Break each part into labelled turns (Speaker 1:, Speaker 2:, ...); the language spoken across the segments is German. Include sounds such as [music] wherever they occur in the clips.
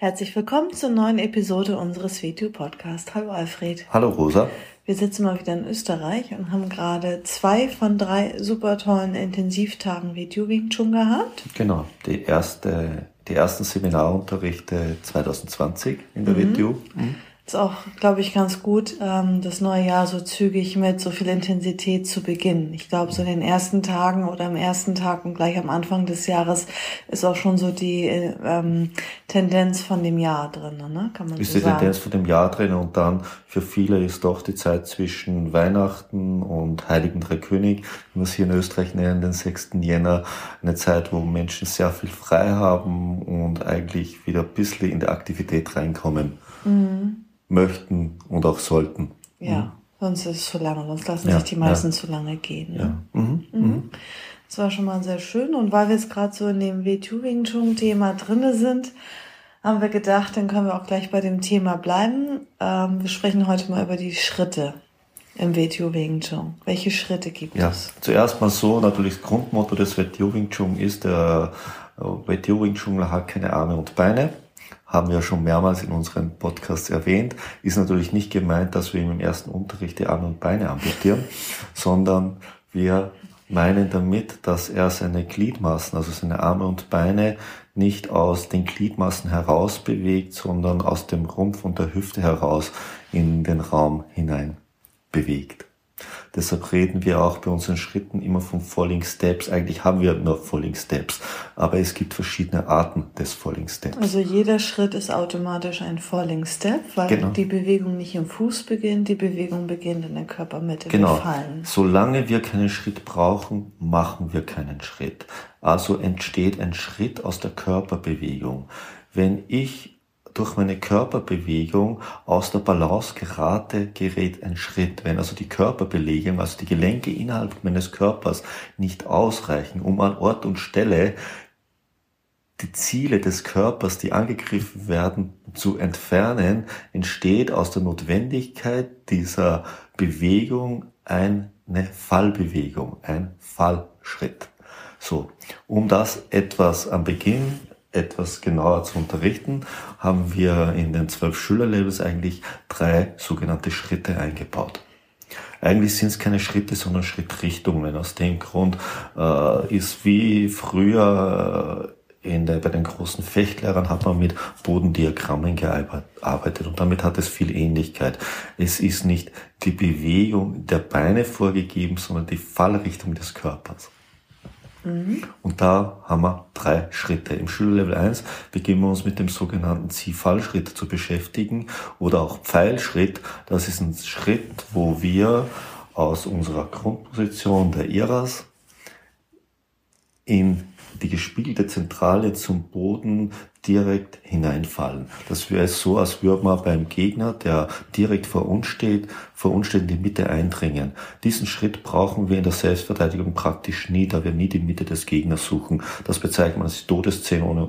Speaker 1: Herzlich willkommen zur neuen Episode unseres WTU-Podcasts. Hallo Alfred.
Speaker 2: Hallo Rosa.
Speaker 1: Wir sitzen mal wieder in Österreich und haben gerade zwei von drei super tollen Intensivtagen WTU Wing Chun gehabt.
Speaker 2: Genau, die erste die ersten Seminarunterrichte 2020 in der mhm. WTU. Mhm
Speaker 1: ist auch, glaube ich, ganz gut, ähm, das neue Jahr so zügig mit so viel Intensität zu beginnen. Ich glaube, so in den ersten Tagen oder am ersten Tag und gleich am Anfang des Jahres ist auch schon so die ähm, Tendenz von dem Jahr drin, ne?
Speaker 2: Kann man ist so die sagen. Tendenz von dem Jahr drin und dann für viele ist doch die Zeit zwischen Weihnachten und Heiligen Drei König, wie wir es hier in Österreich nennen, den 6. Jänner, eine Zeit, wo Menschen sehr viel frei haben und eigentlich wieder ein bisschen in die Aktivität reinkommen. Mhm möchten und auch sollten.
Speaker 1: Ja, mhm. sonst ist es zu lange, sonst lassen ja, sich die meisten ja. zu lange gehen. Ne? Ja. Mhm. Mhm. mhm. Das war schon mal sehr schön. Und weil wir jetzt gerade so in dem WTU Wing Chun Thema drinne sind, haben wir gedacht, dann können wir auch gleich bei dem Thema bleiben. Ähm, wir sprechen heute mal über die Schritte im WTO Wing Chun. Welche Schritte gibt ja, es?
Speaker 2: Zuerst mal so, natürlich das Grundmotto des WTO Wing Chun ist, der äh, WTO Wing Chun hat keine Arme und Beine haben wir schon mehrmals in unseren Podcasts erwähnt, ist natürlich nicht gemeint, dass wir ihm im ersten Unterricht die Arme und Beine amputieren, [laughs] sondern wir meinen damit, dass er seine Gliedmaßen, also seine Arme und Beine nicht aus den Gliedmaßen heraus bewegt, sondern aus dem Rumpf und der Hüfte heraus in den Raum hinein bewegt. Deshalb reden wir auch bei unseren Schritten immer von Falling Steps. Eigentlich haben wir nur Falling Steps, aber es gibt verschiedene Arten des Falling Steps.
Speaker 1: Also jeder Schritt ist automatisch ein Falling Step, weil genau. die Bewegung nicht im Fuß beginnt, die Bewegung beginnt in der Körpermitte.
Speaker 2: Genau. Fallen. Solange wir keinen Schritt brauchen, machen wir keinen Schritt. Also entsteht ein Schritt aus der Körperbewegung. Wenn ich durch meine Körperbewegung aus der Balance gerate, gerät ein Schritt. Wenn also die Körperbelegung, also die Gelenke innerhalb meines Körpers nicht ausreichen, um an Ort und Stelle die Ziele des Körpers, die angegriffen werden, zu entfernen, entsteht aus der Notwendigkeit dieser Bewegung eine Fallbewegung, ein Fallschritt. So, um das etwas am Beginn etwas genauer zu unterrichten, haben wir in den zwölf Schülerlabels eigentlich drei sogenannte Schritte eingebaut. Eigentlich sind es keine Schritte, sondern Schrittrichtungen. Aus dem Grund äh, ist wie früher äh, in der, bei den großen Fechtlehrern hat man mit Bodendiagrammen gearbeitet und damit hat es viel Ähnlichkeit. Es ist nicht die Bewegung der Beine vorgegeben, sondern die Fallrichtung des Körpers. Mhm. Und da haben wir drei Schritte. Im Schülerlevel 1 beginnen wir uns mit dem sogenannten Ziehfallschritt zu beschäftigen oder auch Pfeilschritt. Das ist ein Schritt, wo wir aus unserer Grundposition der Iras in die gespiegelte Zentrale zum Boden direkt hineinfallen. Das wäre so, als würde man beim Gegner, der direkt vor uns steht, vor uns steht in die Mitte eindringen. Diesen Schritt brauchen wir in der Selbstverteidigung praktisch nie, da wir nie die Mitte des Gegners suchen. Das bezeichnet man als Todeszone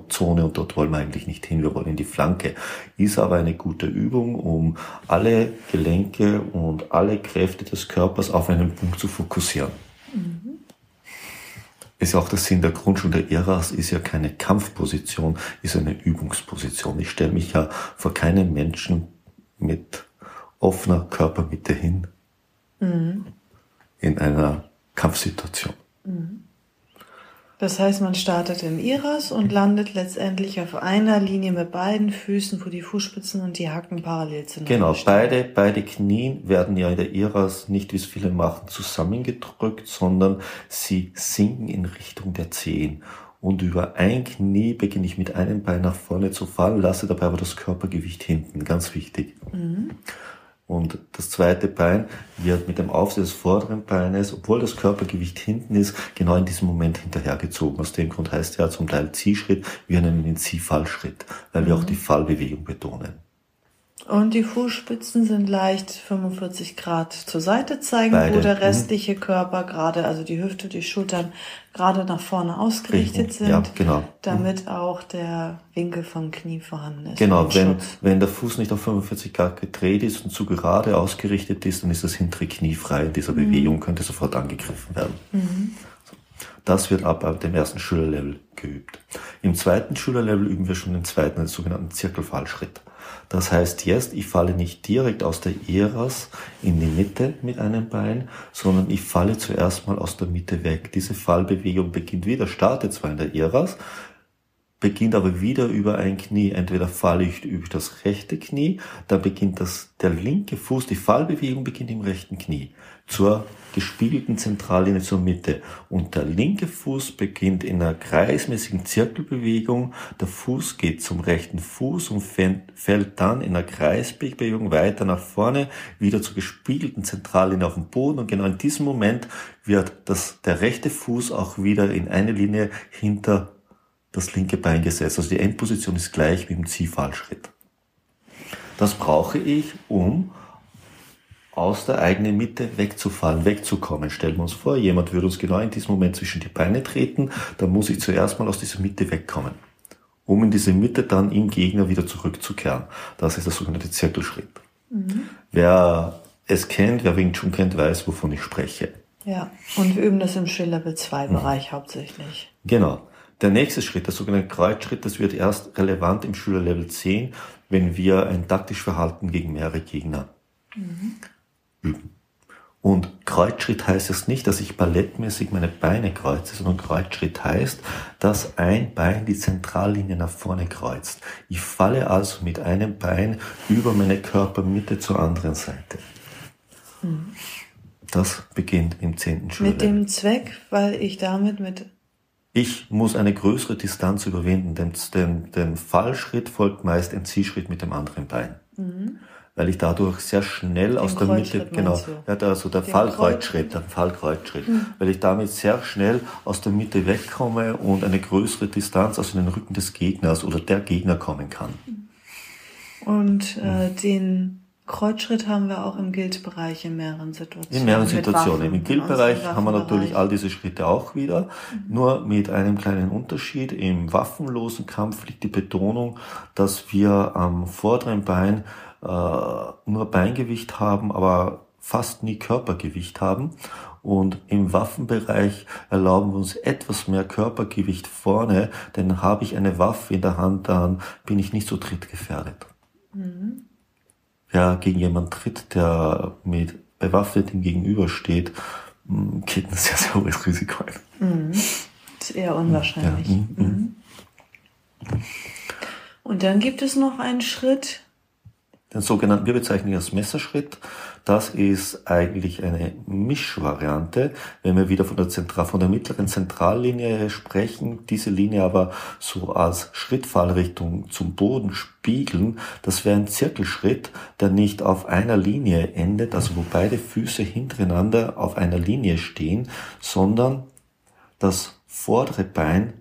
Speaker 2: und dort wollen wir eigentlich nicht hin, wir wollen in die Flanke. Ist aber eine gute Übung, um alle Gelenke und alle Kräfte des Körpers auf einen Punkt zu fokussieren. Mhm ist ja auch der Sinn der Grundschule der Eras, ist ja keine Kampfposition, ist eine Übungsposition. Ich stelle mich ja vor keinen Menschen mit offener Körpermitte hin mhm. in einer Kampfsituation. Mhm.
Speaker 1: Das heißt, man startet im Iras und landet letztendlich auf einer Linie mit beiden Füßen, wo die Fußspitzen und die Hacken parallel sind.
Speaker 2: Genau, beide, beide Knien werden ja in der Iras nicht, wie es viele machen, zusammengedrückt, sondern sie sinken in Richtung der Zehen. Und über ein Knie beginne ich mit einem Bein nach vorne zu fallen, lasse dabei aber das Körpergewicht hinten, ganz wichtig. Mhm. Und das zweite Bein wird mit dem Aufsatz des vorderen Beines, obwohl das Körpergewicht hinten ist, genau in diesem Moment hinterhergezogen. Aus dem Grund heißt er zum Teil Ziehschritt, wir nennen ihn Ziehfallschritt, weil wir auch die Fallbewegung betonen.
Speaker 1: Und die Fußspitzen sind leicht 45 Grad zur Seite zeigen,
Speaker 2: Beide.
Speaker 1: wo der
Speaker 2: Mhm.
Speaker 1: restliche Körper gerade, also die Hüfte, die Schultern gerade nach vorne ausgerichtet
Speaker 2: Richtig.
Speaker 1: sind,
Speaker 2: Ja, genau.
Speaker 1: damit auch der Winkel vom Knie vorhanden ist.
Speaker 2: Genau, wenn,
Speaker 1: Schutz.
Speaker 2: wenn der Fuß nicht auf 45 Grad gedreht ist und zu gerade ausgerichtet ist, dann ist das hintere Knie frei in dieser Bewegung, könnte sofort angegriffen werden. So. Das wird ab, ab dem ersten Schülerlevel geübt. Im zweiten Schülerlevel üben wir schon den zweiten, den sogenannten Zirkelfallschritt. Das heißt jetzt, ich falle nicht direkt aus der Eras in die Mitte mit einem Bein, sondern ich falle zuerst mal aus der Mitte weg. Diese Fallbewegung beginnt wieder, startet zwar in der Eras, beginnt aber wieder über ein Knie. Entweder falle ich über das rechte Knie, dann beginnt das, der linke Fuß, die Fallbewegung beginnt im rechten Knie zur gespiegelten Zentrallinie zur Mitte. Und der linke Fuß beginnt in einer kreismäßigen Zirkelbewegung. Der Fuß geht zum rechten Fuß und fällt- dann in einer Kreisbewegung weiter nach vorne, wieder zur gespiegelten Zentrallinie auf dem Boden. Und genau in diesem Moment wird das, der rechte Fuß auch wieder in eine Linie hinter das linke Bein gesetzt. Also die Endposition ist gleich wie im Ziehfallschritt. Das brauche ich, um aus der eigenen Mitte wegzufallen, wegzukommen. Stellen wir uns vor, jemand würde uns genau in diesem Moment zwischen die Beine treten, dann muss ich zuerst mal aus dieser Mitte wegkommen, um in diese Mitte dann im Gegner wieder zurückzukehren. Das ist der sogenannte Zirkelschritt. Wer es kennt, wer Wing Chun kennt, weiß, wovon ich spreche.
Speaker 1: Ja, und wir üben das im Skill-Level 2 Bereich hauptsächlich.
Speaker 2: Genau. Der nächste Schritt, der sogenannte Kreuzschritt, das wird erst relevant im Schülerlevel 10, wenn wir ein taktisch Verhalten gegen mehrere Gegner üben. Und Kreuzschritt heißt es nicht, dass ich ballettmäßig meine Beine kreuze, sondern Kreuzschritt heißt, dass ein Bein die Zentrallinie nach vorne kreuzt. Ich falle also mit einem Bein über meine Körpermitte zur anderen Seite. Das beginnt im zehnten
Speaker 1: Mit
Speaker 2: Schullevel.
Speaker 1: dem Zweck, weil ich damit mit
Speaker 2: Ich muss eine größere Distanz überwinden. Dem, dem, dem Fallschritt folgt meist ein Ziehschritt mit dem anderen Bein. Weil ich dadurch sehr schnell aus der Mitte, genau, ja, also der
Speaker 1: Den
Speaker 2: Fallkreuzschritt, der Fallkreuzschritt, weil ich damit sehr schnell aus der Mitte wegkomme und eine größere Distanz, also in den Rücken des Gegners oder der Gegner kommen kann.
Speaker 1: und äh, den Kreuzschritt haben wir auch im Guild-Bereich in mehreren Situationen.
Speaker 2: In mehreren Situationen.
Speaker 1: Waffen,
Speaker 2: Im Guild-Bereich haben wir natürlich all diese Schritte auch wieder, nur mit einem kleinen Unterschied. Im waffenlosen Kampf liegt die Betonung, dass wir am vorderen Bein nur Beingewicht haben, aber fast nie Körpergewicht haben. Und im Waffenbereich erlauben wir uns etwas mehr Körpergewicht vorne, denn habe ich eine Waffe in der Hand, dann bin ich nicht so trittgefährdet. Wer gegen jemanden tritt, der mit bewaffnetem gegenübersteht, mh, geht ein sehr, sehr hohes Risiko ein.
Speaker 1: ist eher unwahrscheinlich.
Speaker 2: Ja, mhm,
Speaker 1: Mhm. Und dann gibt es noch einen Schritt,
Speaker 2: Den sogenannten, wir bezeichnen ihn als Messerschritt. Das ist eigentlich eine Mischvariante, wenn wir wieder von der, Zentral, von der mittleren Zentrallinie sprechen, diese Linie aber so als Schrittfallrichtung zum Boden spiegeln. Das wäre ein Zirkelschritt, der nicht auf einer Linie endet, also wo beide Füße hintereinander auf einer Linie stehen, sondern das vordere Bein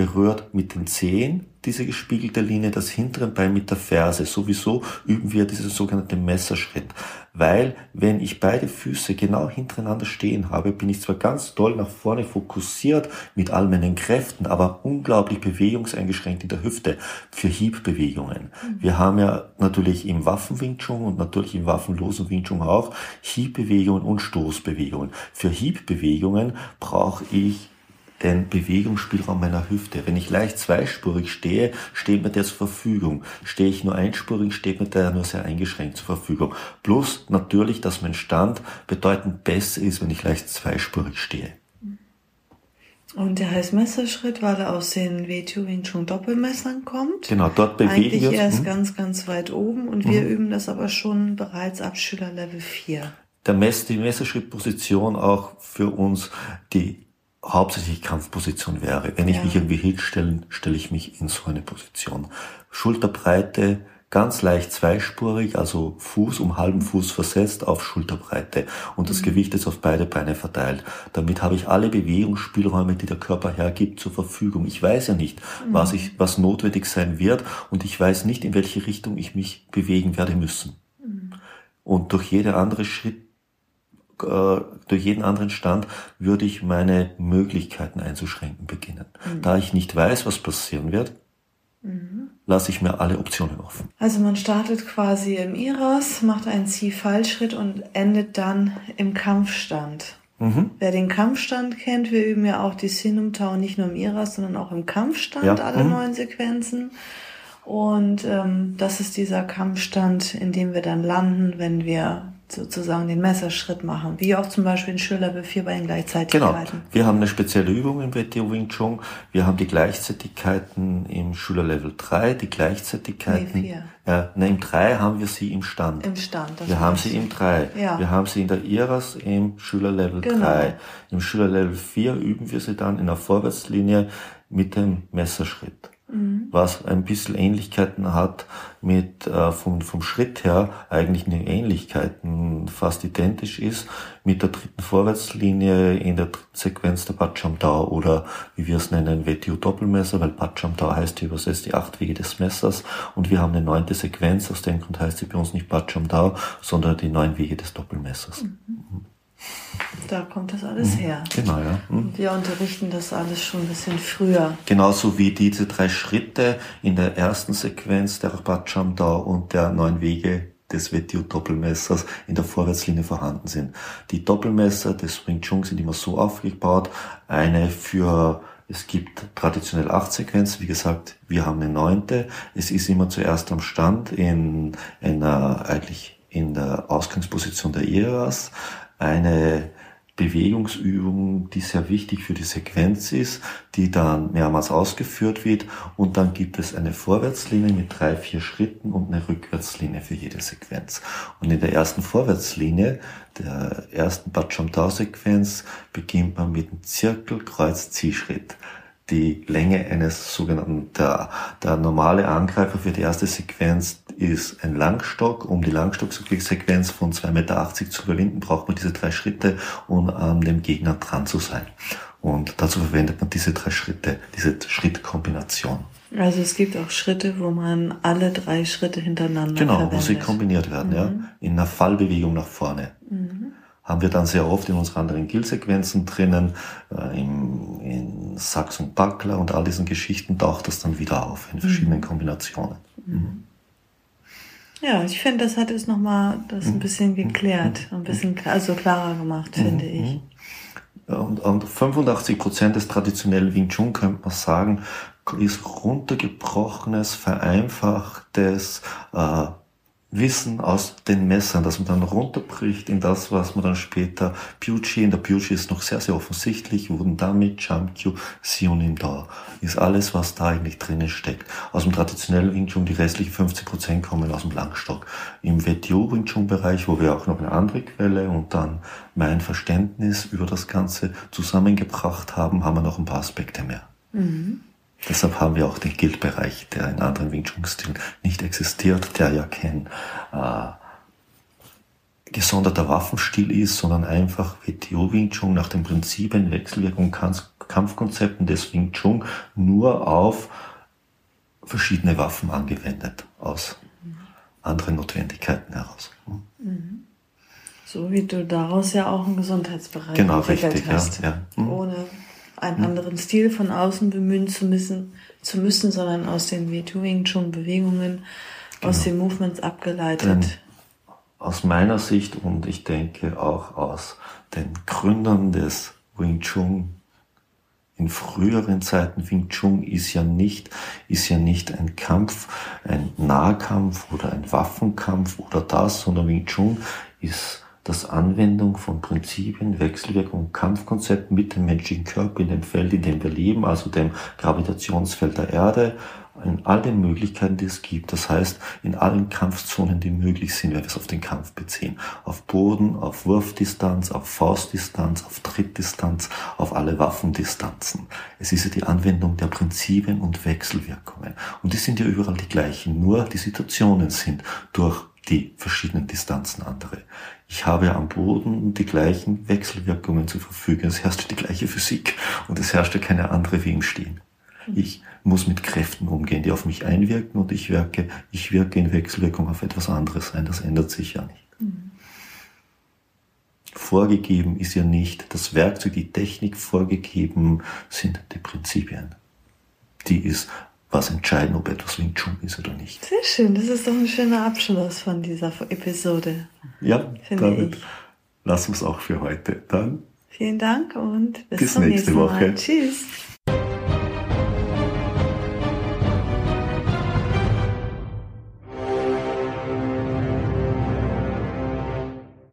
Speaker 2: berührt mit den Zehen diese gespiegelte Linie, das hintere Bein mit der Ferse. Sowieso üben wir diesen sogenannten Messerschritt. Weil, wenn ich beide Füße genau hintereinander stehen habe, bin ich zwar ganz doll nach vorne fokussiert mit all meinen Kräften, aber unglaublich bewegungseingeschränkt in der Hüfte für Hiebbewegungen. Wir haben ja natürlich im Waffen-Wing Chun und natürlich im waffenlosen Wing Chun auch Hiebbewegungen und Stoßbewegungen. Für Hiebbewegungen brauche ich den Bewegungsspielraum meiner Hüfte. Wenn ich leicht zweispurig stehe, steht mir der zur Verfügung. Stehe ich nur einspurig, steht mir der nur sehr eingeschränkt zur Verfügung. Plus natürlich, dass mein Stand bedeutend besser ist, wenn ich leicht zweispurig stehe.
Speaker 1: und der heißt Messerschritt, weil er aus den W2 Wing Chun Doppelmessern kommt.
Speaker 2: Genau, dort bewegen
Speaker 1: Eigentlich
Speaker 2: wir uns.
Speaker 1: erst
Speaker 2: hm?
Speaker 1: ganz, ganz weit oben und wir üben das aber schon bereits ab Schülerlevel 4.
Speaker 2: der Mess, die Messerschrittposition auch für uns die hauptsächlich Kampfposition wäre. Wenn ich
Speaker 1: Ja.
Speaker 2: mich irgendwie hinstelle, stelle ich mich in so eine Position. Schulterbreite ganz leicht zweispurig, also Fuß um halben Fuß versetzt auf Schulterbreite und das mhm. Gewicht ist auf beide Beine verteilt. Damit habe ich alle Bewegungsspielräume, die der Körper hergibt, zur Verfügung. Ich weiß ja nicht, mhm. was ich, was notwendig sein wird und ich weiß nicht, in welche Richtung ich mich bewegen werde müssen. Mhm. Und durch jede andere Schritt durch jeden anderen Stand würde ich meine Möglichkeiten einzuschränken beginnen. Mhm. Da ich nicht weiß, was passieren wird, mhm. lasse ich mir alle Optionen offen.
Speaker 1: Also man startet quasi im Iras, macht einen Ziehfallschritt und endet dann im Kampfstand. Mhm. Wer den Kampfstand kennt, wir üben ja auch die Sinumtau nicht nur im Iras, sondern auch im Kampfstand, ja. alle mhm. neun Sequenzen. Und ähm, das ist dieser Kampfstand, in dem wir dann landen, wenn wir sozusagen den Messerschritt machen, wie auch zum Beispiel in Schülerlevel 4 bei den Gleichzeitigkeiten.
Speaker 2: Genau. Wir haben eine spezielle Übung im WTO Wing Chun. Wir haben die Gleichzeitigkeiten im Schülerlevel 3, die Gleichzeitigkeiten. Nee, 4. Äh, ne, im 3 haben wir sie im Stand.
Speaker 1: Im Stand.
Speaker 2: wir haben sie im 3. Ja. Wir haben sie in der IRAS im Schülerlevel genau. 3. Im Schülerlevel 4 üben wir sie dann in der Vorwärtslinie mit dem Messerschritt mhm. was ein bisschen Ähnlichkeiten hat mit äh, vom, vom Schritt her eigentlich eine Ähnlichkeiten fast identisch ist mit der dritten Vorwärtslinie in der dritten Sequenz der Pacham Dao oder wie wir es nennen WTU Doppelmesser, weil Pacham Dao heißt übersetzt die acht Wege des Messers und wir haben eine neunte Sequenz, aus dem Grund heißt sie bei uns nicht Pacham Dao, sondern die neun Wege des Doppelmessers. Mhm.
Speaker 1: Da kommt das alles mhm. her.
Speaker 2: Genau, ja.
Speaker 1: Mhm. Wir unterrichten das alles schon ein bisschen früher.
Speaker 2: Genauso wie diese drei Schritte in der ersten Sequenz der Bachamda und der neun Wege des WTO-Doppelmessers in der Vorwärtslinie vorhanden sind. Die Doppelmesser des Wing Chun sind immer so aufgebaut, eine für es gibt traditionell acht Sequenzen, wie gesagt, wir haben eine neunte. Es ist immer zuerst am Stand in einer, eigentlich in der Ausgangsposition der Eras eine Bewegungsübung, die sehr wichtig für die Sequenz ist, die dann mehrmals ausgeführt wird und dann gibt es eine Vorwärtslinie mit drei, vier Schritten und eine Rückwärtslinie für jede Sequenz. Und in der ersten Vorwärtslinie, der ersten Bacham-Tau-Sequenz, beginnt man mit einem Zirkel, Kreuz, Ziehschritt die Länge eines sogenannten, der, der normale Angreifer für die erste Sequenz ist ein Langstock. Um die Langstocksequenz von 2,80 Meter zu überwinden, braucht man diese drei Schritte, um an dem Gegner dran zu sein. Und dazu verwendet man diese drei Schritte, diese Schrittkombination.
Speaker 1: Also es gibt auch Schritte, wo man alle drei Schritte hintereinander
Speaker 2: Genau, verwendet. wo sie kombiniert werden, mhm. ja. In einer Fallbewegung nach vorne. Mhm haben wir dann sehr oft in unseren anderen Gill-Sequenzen drinnen, äh, im, in Sachs und Buckler und all diesen Geschichten taucht das dann wieder auf in verschiedenen mhm. Kombinationen. Mhm.
Speaker 1: Ja, ich finde, das hat es nochmal das ein mhm. bisschen geklärt, mhm. ein bisschen also klarer gemacht, finde mhm. ich.
Speaker 2: Und, und 85 Prozent des traditionellen Wing Chun, könnte man sagen, ist runtergebrochenes, vereinfachtes, äh, Wissen aus den Messern, dass man dann runterbricht in das, was man dann später Pucci, in der Pucci ist noch sehr, sehr offensichtlich, wurden damit Chamkyu, Sionim da, ist alles, was da eigentlich drinnen steckt. Aus dem traditionellen Wing Chun, die restlichen 50 Prozent kommen aus dem Langstock. Im WTO Wing Chun Bereich, wo wir auch noch eine andere Quelle und dann mein Verständnis über das Ganze zusammengebracht haben, haben wir noch ein paar Aspekte mehr. Mhm. Deshalb haben wir auch den Guild-Bereich, der in anderen Wing Chun-Stilen nicht existiert, der ja kein äh, gesonderter Waffenstil ist, sondern einfach WTO Wing Chun nach den Prinzipien Wechselwirkung Kampfkonzepten des Wing Chun nur auf verschiedene Waffen angewendet aus anderen Notwendigkeiten heraus.
Speaker 1: Mhm. So wie du daraus ja auch einen Gesundheitsbereich
Speaker 2: genau, richtig, hast. Ja,
Speaker 1: ja. Mhm. Ohne einen anderen Stil von außen bemühen zu müssen, zu müssen sondern aus den Wing Chun Bewegungen, genau. aus den Movements abgeleitet. Denn
Speaker 2: aus meiner Sicht und ich denke auch aus den Gründern des Wing Chun in früheren Zeiten Wing Chun ist ja nicht, ist ja nicht ein Kampf, ein Nahkampf oder ein Waffenkampf oder das, sondern Wing Chun ist dass Anwendung von Prinzipien, Wechselwirkung und Kampfkonzepten mit dem menschlichen Körper in dem Feld, in dem wir leben, also dem Gravitationsfeld der Erde, in all den Möglichkeiten, die es gibt. Das heißt, in allen Kampfzonen, die möglich sind, wenn wir es auf den Kampf beziehen. Auf Boden, auf Wurfdistanz, auf Faustdistanz, auf Trittdistanz, auf alle Waffendistanzen. Es ist ja die Anwendung der Prinzipien und Wechselwirkungen. Und die sind ja überall die gleichen, nur die Situationen sind durch die verschiedenen Distanzen andere. Ich habe am Boden die gleichen Wechselwirkungen zur Verfügung. Es herrscht die gleiche Physik und es herrscht keine andere wie im Stehen. Ich muss mit Kräften umgehen, die auf mich einwirken und ich wirke, ich wirke in Wechselwirkung auf etwas anderes ein. Das ändert sich ja nicht. Vorgegeben ist ja nicht das Werkzeug, die Technik, vorgegeben sind die Prinzipien. Die ist was entscheiden, ob etwas Wing Chun ist oder nicht.
Speaker 1: Sehr schön, das ist doch ein schöner Abschluss von dieser Episode.
Speaker 2: Ja, damit ich. lassen wir es auch für heute. Dann
Speaker 1: vielen Dank und
Speaker 2: bis, bis nächste Woche.
Speaker 1: Tschüss.